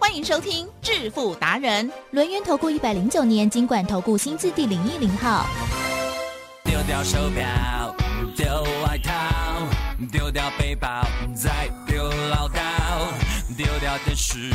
欢迎收听致富达人，轮源投顾一百零九年金管投顾新字第零一零号。丢掉手表，丢外套，丢掉背包，再丢唠叨，丢掉电视，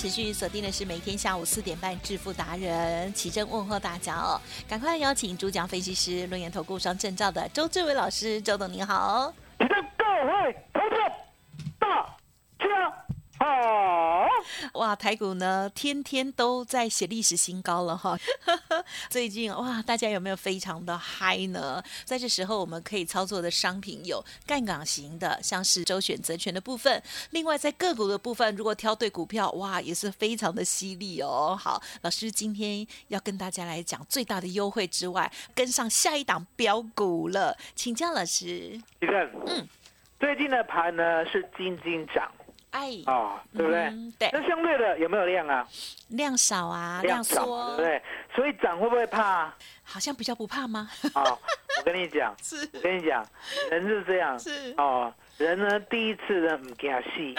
持续锁定的是每天下午四点半致富达人，奇珍问候大家哦，赶快邀请主讲分析师、论研投顾双证照的周志伟老师，周董您好。各位投资大家好，哇，台股呢天天都在写历史新高了哈。最近哇，大家有没有非常的嗨呢？在这时候，我们可以操作的商品有杠杆型的，像是周选择权的部分。另外，在个股的部分，如果挑对股票，哇，也是非常的犀利哦。好，老师今天要跟大家来讲最大的优惠之外，跟上下一档标股了，请教老师。你看，嗯，最近的盘呢是金金涨哎，哦，对不对？嗯对那相对的有没有量啊？量少啊，量少嘛，缩对不，对？所以涨会不会怕？好像比较不怕吗？哦，我跟你讲，是我跟你讲，人是这样，是哦，人呢第一次呢唔惊戏，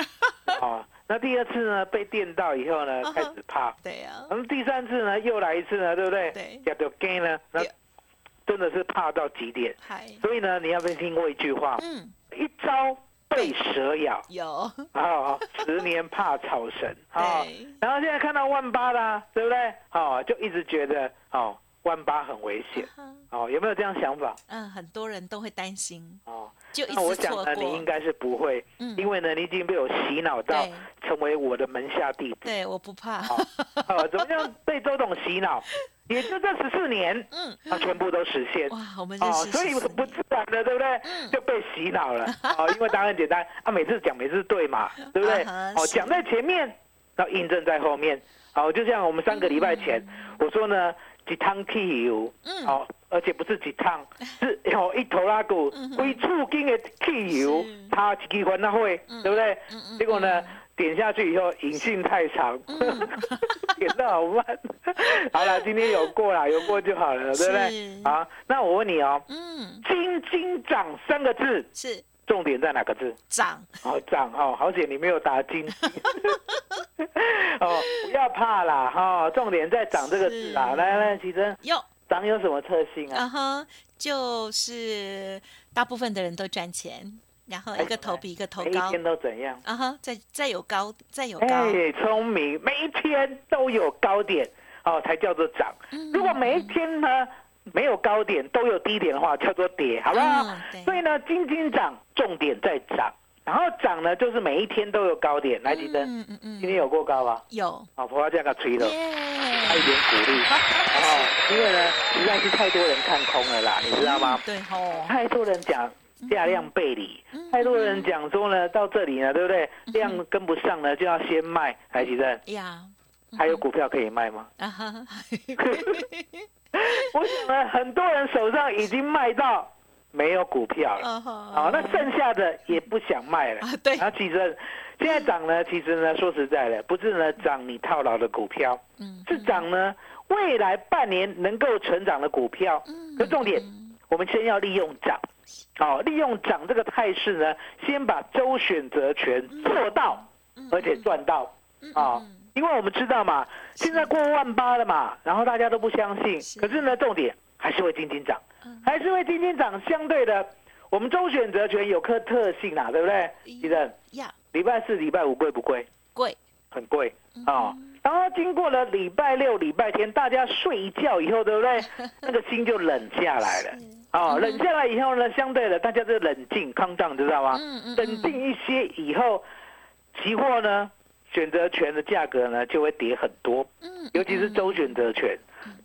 哦，那第二次呢被电到以后呢开始怕，对啊、那么第三次呢又来一次呢，对不对？对叫做 g 呢，那真的是怕到极点。嗨，所以呢，你要不要听过一句话？嗯，一朝被蛇咬，有，啊，十年怕草绳啊对。然后现在看到万八啦，对不对？哦，就一直觉得哦，万八很危险。哦，有没有这样想法？嗯，很多人都会担心，哦，就一那我直错想呢，你应过。该是不会，嗯因为呢，你已经被我洗脑到成为我的门下弟子。对，我不怕。哦，哦怎么样被周董洗脑？也就这十四年，嗯，它全部都实现。哇，我们哦，所以14不自然的，对不对？嗯就被洗脑了。哦，因为答案简单啊，每次讲每次对嘛，对不对？哦，讲在前面，然后印证在后面。好，就像我们三个礼拜前我说呢，几趟汽油，嗯好，而且不是几趟，是有一头拉股归处经的汽油是，它一支还那会，对不对？嗯结果呢？点下去以后，引信太长，点的好慢。好了，今天有过了，有过就好了，对不对是？好，那我问你哦，嗯，金金涨三个字，是重点在哪个字？涨，哦，涨哦，好险你没有打金。哦，不要怕啦，哈、重点在涨这个字啦。是来来，奇珍，哟，涨有什么特性啊？啊哈，就是大部分的人都赚钱，然后一个头比一个头高，每一天都怎样？啊哈，再再有高，再有高，哎，聪明，每一天都有高点，哦，才叫做涨。嗯如果每一天呢没有高点，都有低点的话，叫做跌，好不好？所以呢，金金涨，重点在涨，然后涨呢，就是每一天都有高点。来，吉珍，嗯嗯嗯今天有过高吧？有，好，婆婆这样个吹了，耶，他一点鼓励 哦，因为呢，实在是太多人看空了啦，你知道吗？对哦，太多人讲价量背离，嗯太多人讲说呢，到这里呢，对不对？量跟不上呢，就要先卖。来，吉珍，呀，还有股票可以卖吗？啊哈，我想呢，很多人手上已经卖到没有股票了。好，那剩下的也不想卖了。啊对然后其实现在涨呢，其实呢，说实在的，不是呢涨你套牢的股票，嗯是涨呢未来半年能够成长的股票。可重点，我们先要利用涨，哦，利用涨这个态势呢，先把周选择权做到，而且赚到啊。因为我们知道嘛，现在过万八了嘛，然后大家都不相信，可是呢，重点还是会轻轻涨，还是会轻轻涨。相对的，我们周选择权有颗特性啊，对不对？记得呀，礼拜四、礼拜五贵不贵？贵，很贵啊。然后经过了礼拜六、礼拜天，大家睡一觉以后，对不对？那个心就冷下来了。哦，冷下来以后呢，相对的大家就冷静、康荡，知道吗？冷静一些以后，期货呢？选择权的价格呢就会跌很多，尤其是周选择权，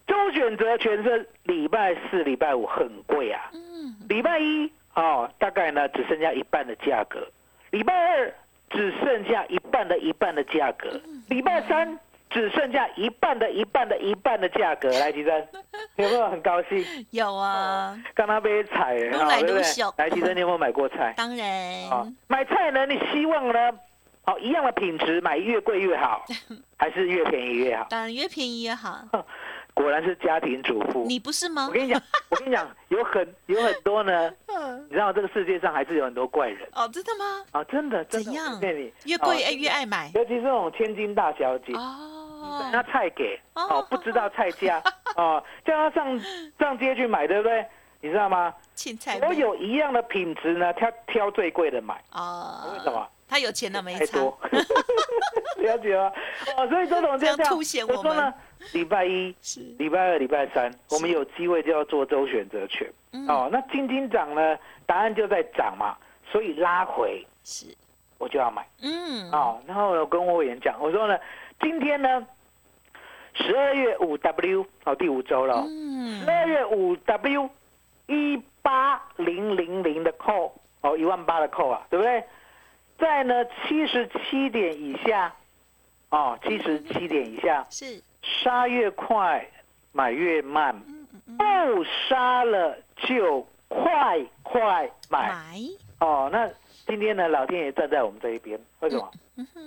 周选择权是礼拜四、礼拜五很贵啊，嗯。礼拜一哦大概呢只剩下一半的价格，礼拜二只剩下一半的一半的价格，礼拜三只剩下一半的一半的一半的价格。来，吉珍，有没有很高兴？有啊，刚刚被踩，对不对？来，吉珍，你有没有买过菜？当然，买菜呢，你希望呢？好，一样的品质，买越贵越好，还是越便宜越好？当然越便宜越好。果然是家庭主妇，你不是吗？我跟你讲，我跟你讲，有很有很多呢。你知道这个世界上还是有很多怪人哦？真的吗？啊，真的，怎样？骗你，越贵越越爱买，尤其是那种千金大小姐哦，拿菜给哦，不知道菜价 哦，叫他上上街去买，对不对？你知道吗？青菜，我有一样的品质呢，挑挑最贵的买哦。为什么？他有钱了没差，了解吗？哦，所以周总这样凸显我们。礼拜一、礼拜二、礼拜三，我们有机会就要做周选择权。哦，那金金涨呢？答案就在涨嘛，所以拉回是，我就要买。嗯，哦，然后我跟我委员讲，我说呢，今天呢，十二月五 W 哦，第五周了。嗯，十二月五 W 一八零零零的扣哦，一万八的扣啊，对不对？在呢七十七点以下，哦，七十七点以下是杀越快，买越慢，不杀了就快快买。哦，那今天呢，老天爷站在我们这一边，为什么？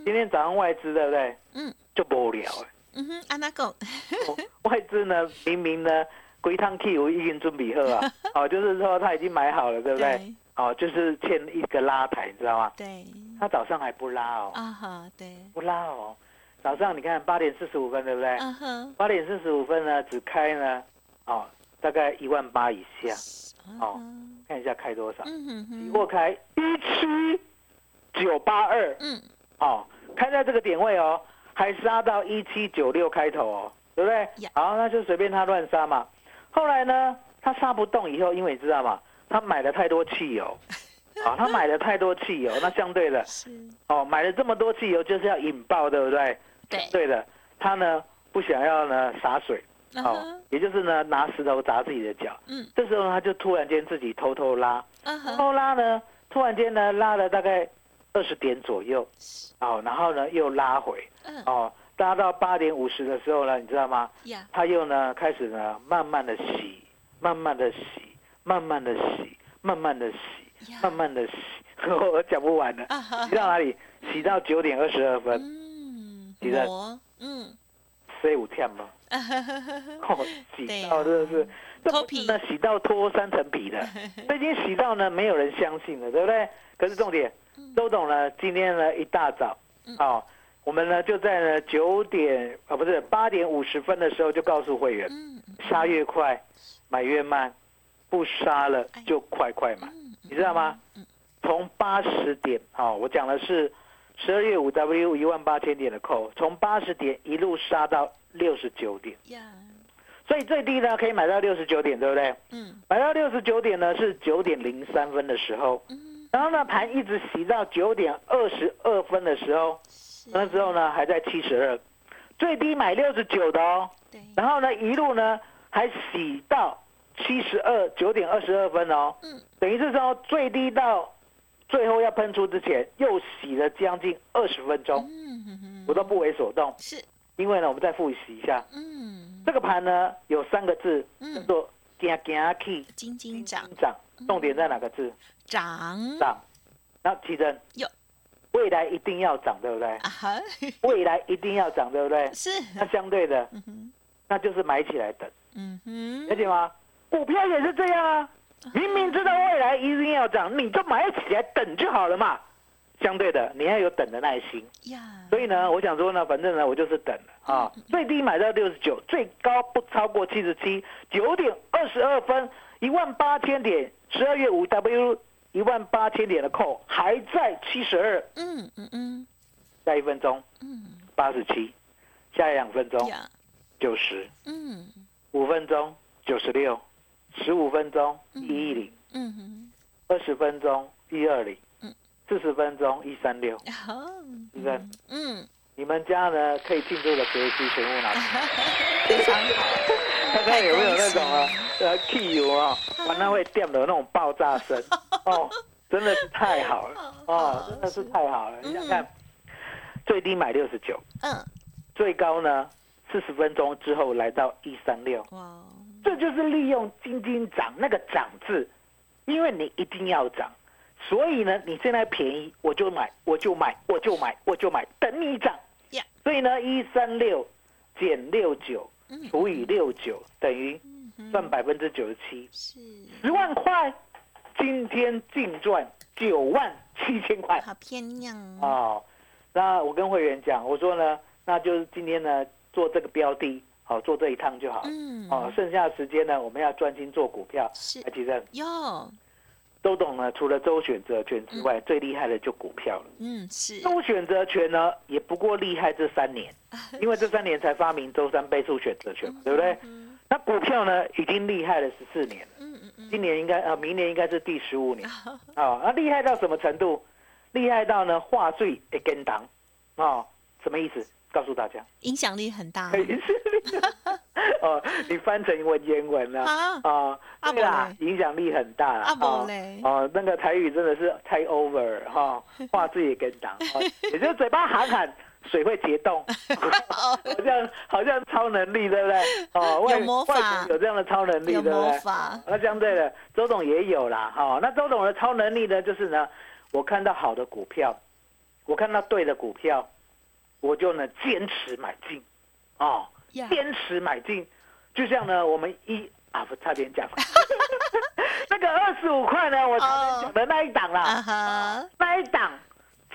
今天早上外资对不对？嗯，就无聊哎。嗯哼，安那讲，外资呢，明明呢，归趟 K 我已经准备好啊，哦，就是说他已经买好了，对不对？哦，就是欠一个拉台，你知道吗？对。他早上还不拉哦。啊哈，对。不拉哦，早上你看八点四十五分，对不对？嗯哼。八点四十五分呢，只开呢，哦，大概一万八以下。哦。看一下开多少？嗯哼哼。期货开一七九八二。嗯。哦，开在这个点位哦，还杀到一七九六开头哦，对不对？好，那就随便他乱杀嘛。后来呢，他杀不动以后，因为你知道吗？他买了太多汽油，啊，他买了太多汽油，那相对的，哦，买了这么多汽油就是要引爆，对不对？对，对的，他呢不想要呢洒水，哦，也就是呢拿石头砸自己的脚，嗯，这时候他就突然间自己偷偷拉，偷偷拉呢，突然间呢拉了大概二十点左右，哦，然后呢又拉回，哦，拉到八点五十的时候呢，你知道吗？他又呢开始呢慢慢的洗，慢慢的洗。慢慢的洗，慢慢的洗，慢慢的洗，我讲不完了。洗到哪里？洗到九点二十二分。嗯，洗的，嗯，洗五天吗？哦，洗到真的是脱皮呢，洗到脱三层皮的，已经洗到呢，没有人相信了，对不对？可是重点，周董呢，今天呢一大早，哦，我们呢就在呢九点啊，不是八点五十分的时候就告诉会员，杀越快，买越慢。不杀了就快快买，你知道吗？从八十点，好，我讲的是十二月五 W 一万八千点的扣，从八十点一路杀到六十九点，所以最低呢可以买到六十九点，对不对？嗯，买到六十九点呢是九点零三分的时候，然后呢盘一直洗到九点二十二分的时候，那时候呢还在七十二，最低买六十九的哦，然后呢一路呢还洗到。七十二九点二十二分哦，嗯，等于是说最低到最后要喷出之前，又洗了将近二十分钟，嗯我都不为所动，是，因为呢，我们再复习一下，嗯，这个盘呢有三个字，叫做“惊惊气”，金金涨涨，重点在哪个字？涨。涨，那奇珍有，未来一定要涨，对不对？未来一定要涨，对不对？是，那相对的，那就是买起来等，嗯哼，了解吗？股票也是这样啊，明明知道未来一定要涨，你就买起来等就好了嘛。相对的，你要有等的耐心。呀，所以呢，我想说呢，反正呢，我就是等啊，最低买到六十九，最高不超过七十七，九点二十二分，一万八千点，十二月五 W 一万八千点的扣还在七十二。嗯嗯嗯。下一分钟，嗯，八十七，下一两分钟，九十，嗯，五分钟九十六，十五分钟一一零，嗯哼，二十分钟一二零。嗯四十分钟一三六，是不是？嗯，你们家呢可以进入的格局全部拿出，非常好。看看有没有那种啊，呃，汽油啊，把那会电的那种爆炸声 哦，真的是太好了哦，真的是太好了。你想看，最低买六十九，嗯，最高呢四十分钟之后来到一三六，哇，这就是利用金金涨那个涨字，因为你一定要涨。所以呢，你现在便宜，我就买，我就买，我就买，我就买，等你涨。所以呢，一三六减六九除以六九等于赚百分之九十七，是十万块，今天净赚九万七千块，好漂亮哦。那我跟会员讲，我说呢，那就是今天呢做这个标的，好做这一趟就好。嗯，哦，剩下的时间呢，我们要专心做股票。是，其实哟。周董呢，除了周选择权之外，最厉害的就股票了。嗯，是。周选择权呢，也不过厉害这三年，因为这三年才发明周三倍数选择权，对不对？那股票呢，已经厉害了十四年。嗯嗯嗯。今年应该啊，明年应该是第十五年。啊，那厉害到什么程度？厉害到呢，话最一跟档。啊，什么意思？告诉大家，影响力很大。哦，你翻成文言文了啊？对啦，影响力很大了。啊，哦，那个台语真的是太 over 哈，话字也跟党，也就是嘴巴喊喊，水会结冻，好像好像超能力，对不对？哦，有魔法，有这样的超能力，对不对？那相对的，周董也有啦。哈，那周董的超能力呢，就是呢，我看到好的股票，我看到对的股票，我就呢坚持买进，哦。坚持买进，就像呢，我们一啊，不差点讲，那个二十五块呢，我讲的那一档啦，那一档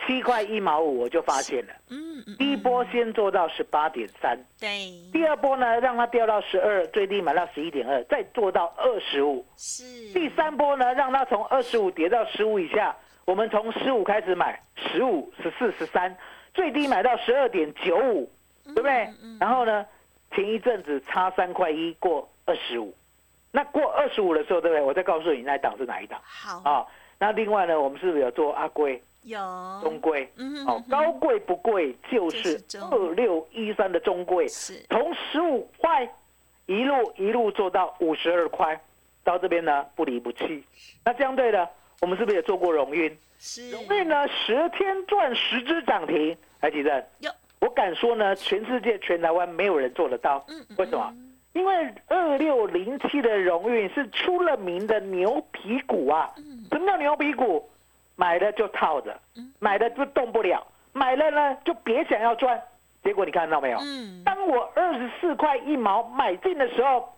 七块一毛五，我就发现了。嗯嗯。第一波先做到十八点三，对。第二波呢，让它掉到十二，最低买到十一点二，再做到二十五。是。第三波呢，让它从二十五跌到十五以下，我们从十五开始买，十五、十四、十三，最低买到十二点九五，对不对？然后呢？前一阵子差三块一过二十五，那过二十五的时候，对不对？我再告诉你那一档是哪一档。好啊，那另外呢，我们是不是有做阿贵？有中贵，嗯，哦，高贵不贵，就是二六一三的中贵，是从十五块一路一路做到五十二块，到这边呢不离不弃。那相对的，我们是不是也做过荣运？是荣运呢，十天赚十只涨停，还记得？有。我敢说呢，全世界全台湾没有人做得到。为什么？因为二六零七的荣运是出了名的牛皮股啊。嗯什么叫牛皮股？买了就套着，买了就动不了，买了呢就别想要赚。结果你看到没有？当我二十四块一毛买进的时候，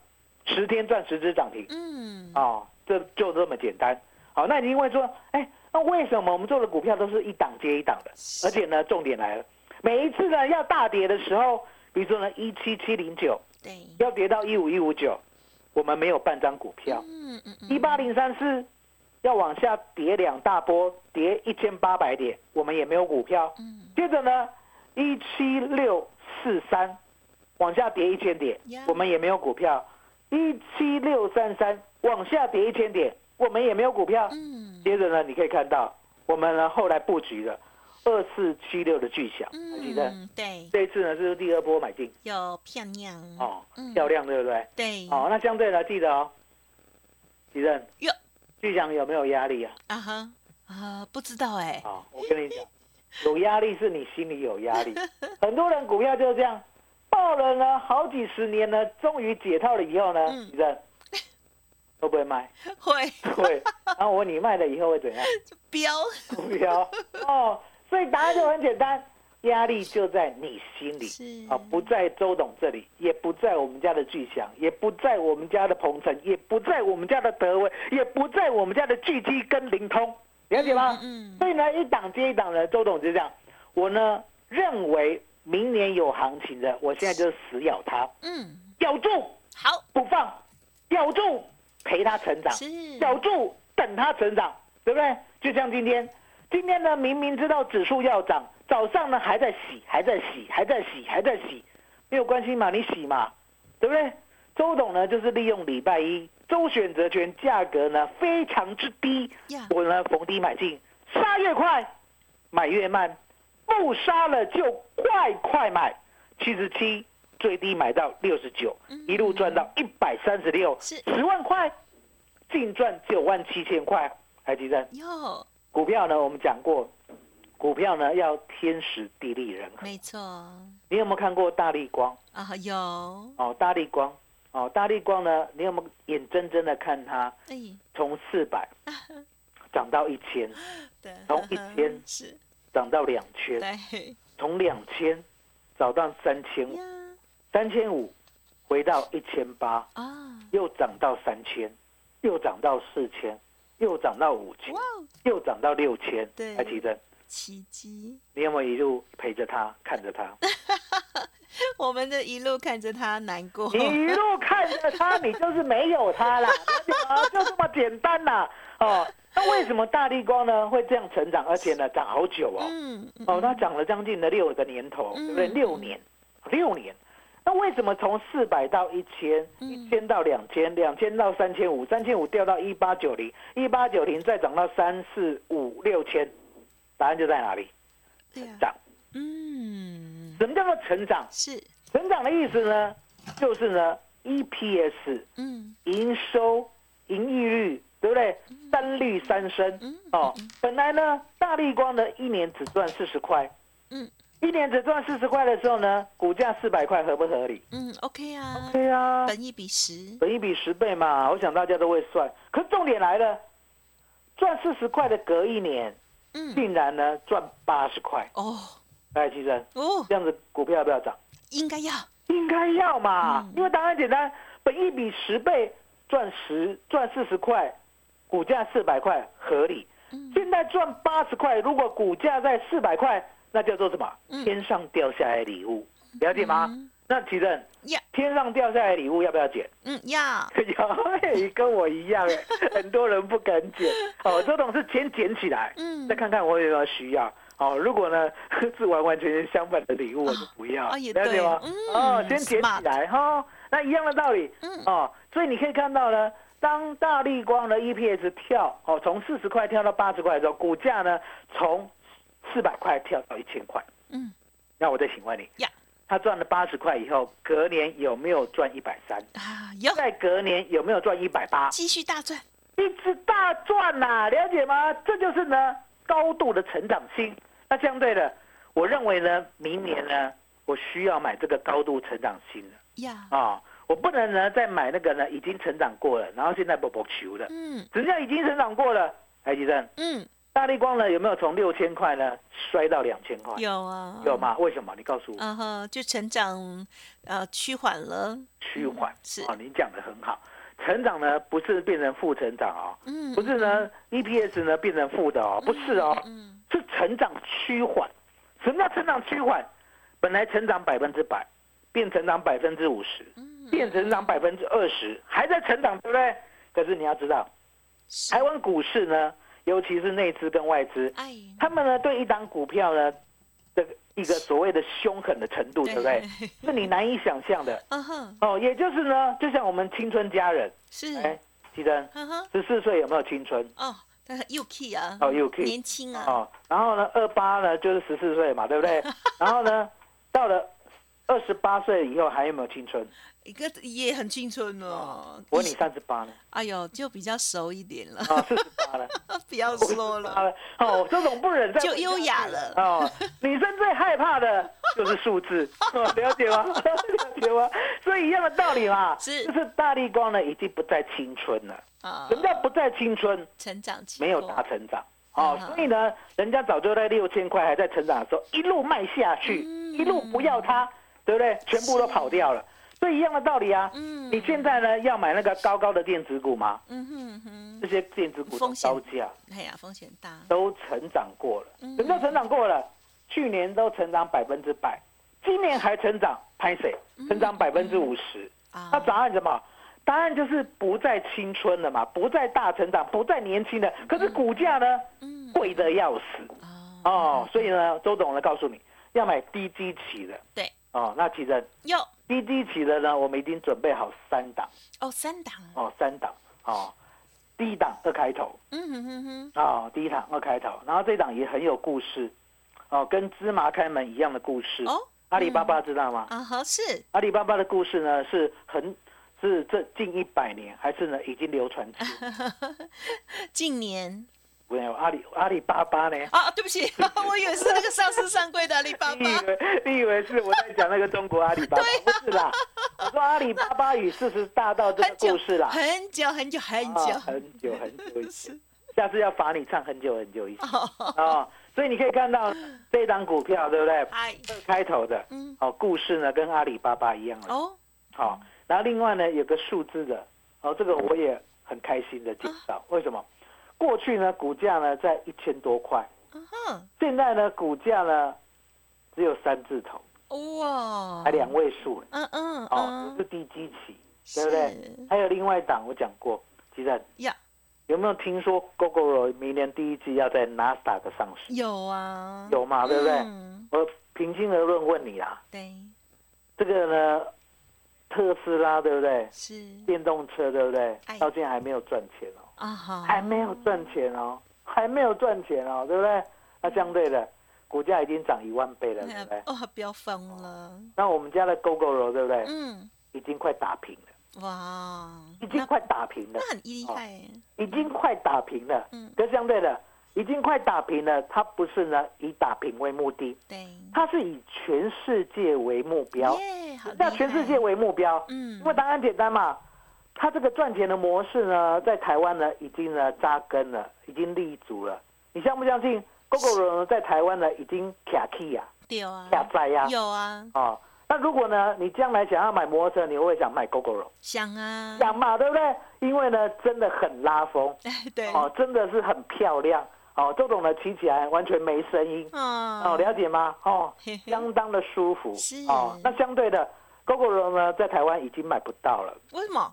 十天赚十只涨停。嗯，啊，这就这么简单。好，那你因为说，哎，那为什么我们做的股票都是一档接一档的？而且呢，重点来了。每一次呢要大跌的时候，比如说呢一七七零九，对，要跌到一五一五九，我们没有半张股票。嗯嗯嗯。一八零三四要往下跌两大波，跌一千八百点，我们也没有股票。嗯。接着呢一七六四三往下跌一千点，我们也没有股票。一七六三三往下跌一千点，我们也没有股票。嗯。接着呢你可以看到，我们呢后来布局了。二四七六的巨响，记得？对，这一次呢是第二波买进，有漂亮哦，漂亮对不对？对，哦，那相对呢，记得哦，吉正，哟，巨响有没有压力啊？啊哈，啊，不知道哎。哦，我跟你讲，有压力是你心里有压力。很多人股票就是这样，抱了呢好几十年呢，终于解套了以后呢，吉正会不会卖？会 会。然后我问你卖了以后会怎样？就飙飙哦。所以答案就很简单，压力就在你心里啊，不在周董这里，也不在我们家的巨祥，也不在我们家的鹏程，也不在我们家的德威，也不在我们家的巨基跟灵通，了解吗？嗯。所以呢，一档接一档的，周董就这样。我呢认为明年有行情的，我现在就死咬它，嗯，咬住，好，不放，咬住，陪它成长，咬住，等它成长，对不对？就像今天。今天呢，明明知道指数要涨，早上呢还在洗，还在洗，还在洗，还在洗，没有关系嘛，你洗嘛，对不对？周董呢，就是利用礼拜一周选择权价格呢非常之低，我呢逢低买进，杀越快，买越慢，不杀了就快快买，七十七最低买到六十九，一路赚到一百三十六，十万块，净赚九万七千块，还记得？有。股票呢，我们讲过，股票呢要天时地利人和。没错。你有没有看过大力光？啊，有。哦，大力光，哦，大力光呢？你有没有眼睁睁的看它从四百 涨到一千？对。从一千 是涨到两千。对。从两千涨到三千五，三千五回到一千八啊，又涨到三千，又涨到四千。又涨到五千，又涨到六千，还奇珍，奇迹！你有没有一路陪着他，看着他？我们的一路看着他难过，你一路看着他，你就是没有他了，就这么简单啦！哦，那为什么大力光呢会这样成长，而且呢涨好久哦？嗯，哦，它涨了将近的六个年头，对不对？六年，六年。那为什么从四百到一千，一千到两千，两千到三千五，三千五掉到一八九零，一八九零再涨到三四五六千？答案就在哪里？成长。嗯。什么叫做成长？是成长的意思呢？就是呢，EPS，嗯，营收、盈利率，对不对？三率三升。哦，本来呢，大力光呢一年只赚四十块。嗯。一年只赚四十块的时候呢，股价四百块合不合理？嗯，OK 啊，OK 啊，本一比十，本一比十倍嘛，我想大家都会算。可是重点来了，赚四十块的隔一年，嗯，竟然呢赚八十块哦，哎，其实哦，这样子股票要不要涨？应该要，应该要嘛，因为答案简单，本一比十倍赚十赚四十块，股价四百块合理。现在赚八十块，如果股价在四百块。那叫做什么？天上掉下来礼物，了解吗？那奇正，天上掉下来礼物要不要捡？嗯，要。要，跟我一样哎，很多人不敢捡。哦，这种是先捡起来，嗯，再看看我有没有需要。哦，如果呢 是完完全全相反的礼物，我就不要。了解吗？哦，先捡起来哈。那一样的道理。嗯。哦，所以你可以看到呢，当大力光的 EPS 跳哦，从四十块跳到八十块的时候，股价呢从四百块跳到一千块，嗯，那我再请问你，呀，他赚了八十块以后，隔年有没有赚一百三啊？有。在隔年有没有赚一百八？继续大赚，一直大赚呐，了解吗？这就是呢高度的成长性。那相对的，我认为呢，明年呢，我需要买这个高度成长性的呀啊，我不能呢再买那个呢已经成长过了，然后现在不不求了，嗯，人家已经成长过了，海吉生，嗯。大力光呢有没有从六千块呢摔到两千块？有啊，有吗？为什么？你告诉我。嗯哼，就成长呃趋缓了。趋缓是啊，你讲的很好。成长呢不是变成负成长啊，嗯，不是呢 EPS 呢变成负的哦，不是哦，嗯，是成长趋缓。什么叫成长趋缓？本来成长百分之百，变成长百分之五十，变成长百分之二十，还在成长，对不对？可是你要知道，台湾股市呢。尤其是内资跟外资，他们呢对一档股票呢的一个所谓的凶狠的程度，对不对？是你难以想象的。哦，也就是呢，就像我们青春家人，是哎，记得十四岁有没有青春？哦，又 key 啊，哦又 key，年轻啊。哦，然后呢，二八呢就是十四岁嘛，对不对？然后呢，到了二十八岁以后还有没有青春？一个也很青春哦。我你三十八呢？哎呦，就比较熟一点了。啊，四十八了，不要说了。哦，这种不忍再就优雅了。哦，女生最害怕的就是数字，了解吗？了解吗？所以一样的道理嘛，是就是大力光呢已经不再青春了。啊，什么叫不再青春？成长期没有大成长。哦，所以呢，人家早就在六千块还在成长的时候一路卖下去，一路不要它，对不对？全部都跑掉了。所以一样的道理啊。嗯。你现在呢要买那个高高的电子股吗？嗯哼哼。这些电子股高价。哎呀，风险大。都成长过了，人都成长过了，去年都成长百分之百，今年还成长，拍谁？成长百分之五十。啊。那答案什么？答案就是不再青春了嘛，不再大成长，不再年轻了。可是股价呢，贵的要死。哦。所以呢，周董来告诉你要买低基期的。对。哦，那其实有低基期的呢，我们已经准备好三档。哦，三档。哦，三档。哦，第一档二开头。嗯哼哼哼。哦，第一档二开头，然后这档也很有故事。哦，跟芝麻开门一样的故事。哦。阿里巴巴知道吗？啊，合适。阿里巴巴的故事呢，是很是这近一百年，还是呢已经流传至 近年。没有阿里阿里巴巴呢？啊，对不起，我以为是那个上市上柜的阿里巴巴。你以为你以为是我在讲那个中国阿里巴巴？不是啦，我说阿里巴巴与四十大盗这个故事啦。很久很久很久很久很久以前，下次要罚你唱很久很久以前啊。所以你可以看到这档股票，对不对？二开头的，嗯，哦，故事呢跟阿里巴巴一样哦。好，然后另外呢有个数字的，哦，这个我也很开心的介绍，为什么？过去呢，股价呢在一千多块，现在呢，股价呢只有三字头，哇，还两位数，嗯嗯，哦，是低基期，对不对？还有另外一档，我讲过，鸡蛋呀，有没有听说 Google 明年第一季要在 Nasdaq 上市？有啊，有嘛，对不对？我平心而论问你啊，对，这个呢，特斯拉对不对？是电动车对不对？到现在还没有赚钱哦。啊哈，还没有赚钱哦，还没有赚钱哦，对不对？那相对的，股价已经涨一万倍了，对不对？哦，不要疯了。那我们家的 GoGo 对不对？嗯，已经快打平了。哇，已经快打平了，那很厉害。已经快打平了。嗯，跟相对的，已经快打平了。它不是呢以打平为目的，对，它是以全世界为目标。那全世界为目标，嗯，因为答案简单嘛。它这个赚钱的模式呢，在台湾呢已经呢扎根了，已经立足了。你相不相信？GoGo 呢在台湾呢已经卡 key 呀，有啊，卡在呀，有啊。哦，那如果呢你将来想要买摩托车，你会不会想买 GoGoRo？想啊，想嘛，对不对？因为呢真的很拉风，对，哦，真的是很漂亮。哦，这种呢骑起来完全没声音，哦，了解吗？哦，相当的舒服。是哦，那相对的 GoGo 呢在台湾已经买不到了，为什么？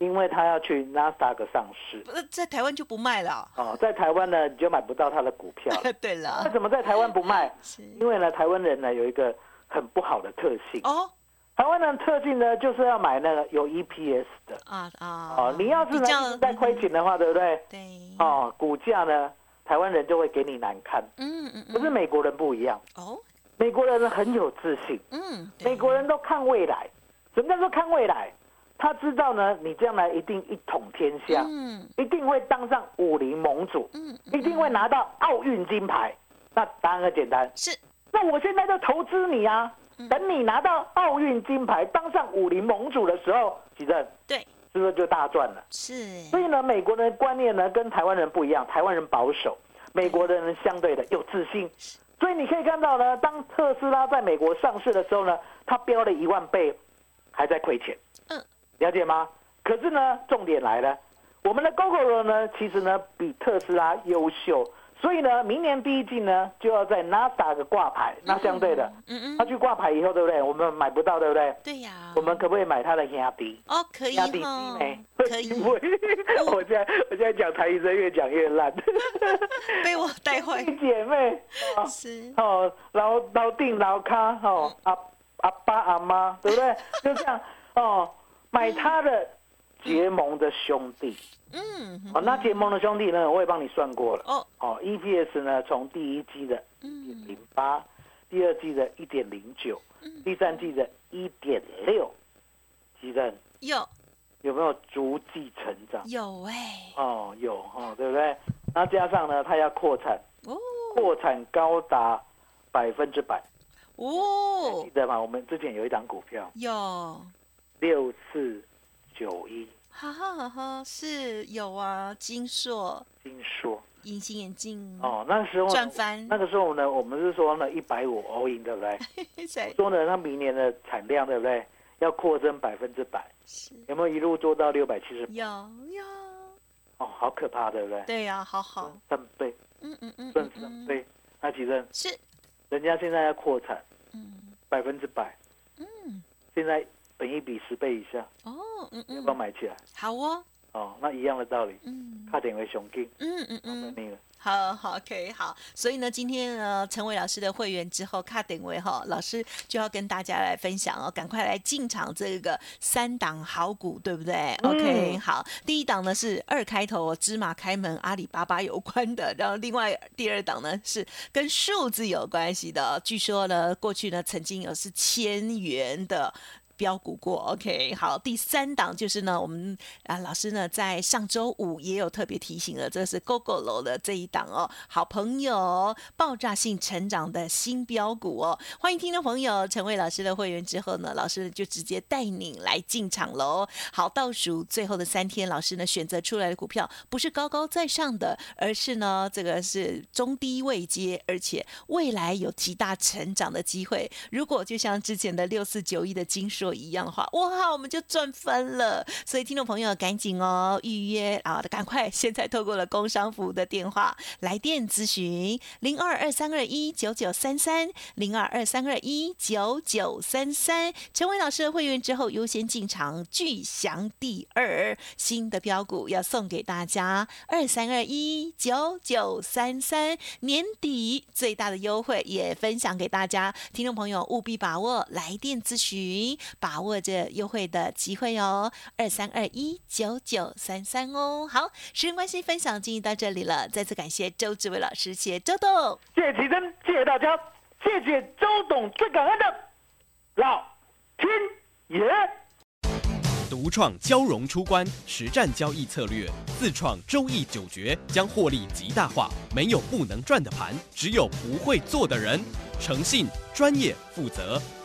因为他要去纳斯达克上市，在台湾就不卖了。哦，在台湾呢，你就买不到他的股票。对了，为什么在台湾不卖？因为呢，台湾人呢有一个很不好的特性。哦，台湾的特性呢，就是要买那个有 EPS 的。啊啊！哦，你要是呢在亏钱的话，对不对？对。哦，股价呢，台湾人就会给你难看。嗯嗯嗯。可是美国人不一样。哦。美国人呢很有自信。嗯。美国人都看未来。什么叫做看未来？他知道呢，你将来一定一统天下，嗯，一定会当上武林盟主，嗯，一定会拿到奥运金牌。那答案很简单，是。那我现在就投资你啊，等你拿到奥运金牌，当上武林盟主的时候，吉正，对，是不是就大赚了？是。所以呢，美国人的观念呢跟台湾人不一样，台湾人保守，美国的人相对的有自信。所以你可以看到呢，当特斯拉在美国上市的时候呢，它飙了一万倍，还在亏钱。嗯。了解吗？可是呢，重点来了，我们的 GoGo 呢，其实呢比特斯拉优秀，所以呢，明年第一季呢就要在 Nasdaq 挂牌。那相对的，嗯嗯，他去挂牌以后，对不对？我们买不到，对不对？对呀。我们可不可以买他的压低？哦，可以。压低可以。我现在我现在讲台语，真越讲越烂。被我带坏。姐妹。是。哦，老老定老咖，哦，阿阿爸阿妈，对不对？就这样，哦。买他的结盟的兄弟，嗯，哦，那结盟的兄弟呢，我也帮你算过了，哦，哦，EPS 呢，从第一季的一点零八，第二季的一点零九，第三季的一点六，几人有。有没有逐季成长？有哎，哦，有哦，对不对？那加上呢，他要扩产，哦，扩产高达百分之百，哦，记得吗？我们之前有一档股票。有。六四九一，哈哈哈哈，是有啊，金硕，金硕，隐形眼镜哦，那时候赚翻。那个时候呢，我们是说呢一百五欧银，对不对？说呢，那明年的产量对不对？要扩增百分之百，有没有一路做到六百七十？有有。哦，好可怕，对不对？对呀，好好。三倍，嗯嗯嗯，赚三倍。那几任是？人家现在要扩产，嗯，百分之百，嗯，现在本一比十倍以下，哦，嗯嗯，要不要买起来？好哦。哦，那一样的道理，嗯，卡点为雄金，嗯嗯嗯，那个。好好，OK，好，所以呢，今天呢，成为老师的会员之后，卡点位哈，老师就要跟大家来分享哦，赶快来进场这个三档好股，对不对？OK，好，第一档呢是二开头芝麻开门阿里巴巴有关的，然后另外第二档呢是跟数字有关系的，据说呢过去呢曾经有是千元的。标股过，OK，好，第三档就是呢，我们啊老师呢在上周五也有特别提醒了，这是 GoGo 楼的这一档哦，好朋友爆炸性成长的新标股哦，欢迎听众朋友成为老师的会员之后呢，老师就直接带你来进场喽。好，倒数最后的三天，老师呢选择出来的股票不是高高在上的，而是呢这个是中低位阶，而且未来有极大成长的机会。如果就像之前的六四九一的金一样的话，哇，我们就赚翻了。所以听众朋友赶紧哦预约啊，赶快现在透过了工商服务的电话来电咨询零二二三二一九九三三零二二三二一九九三三，成为老师的会员之后优先进场，巨祥第二新的标股要送给大家二三二一九九三三年底最大的优惠也分享给大家，听众朋友务必把握来电咨询。把握着优惠的机会哦，二三二一九九三三哦。好，时间关系，分享就到这里了。再次感谢周志伟老师，谢谢周董，谢谢奇珍，谢谢大家，谢谢周董，最感恩的老天爷。独创交融出关实战交易策略，自创周易九诀，将获利极大化。没有不能赚的盘，只有不会做的人。诚信、专业、负责。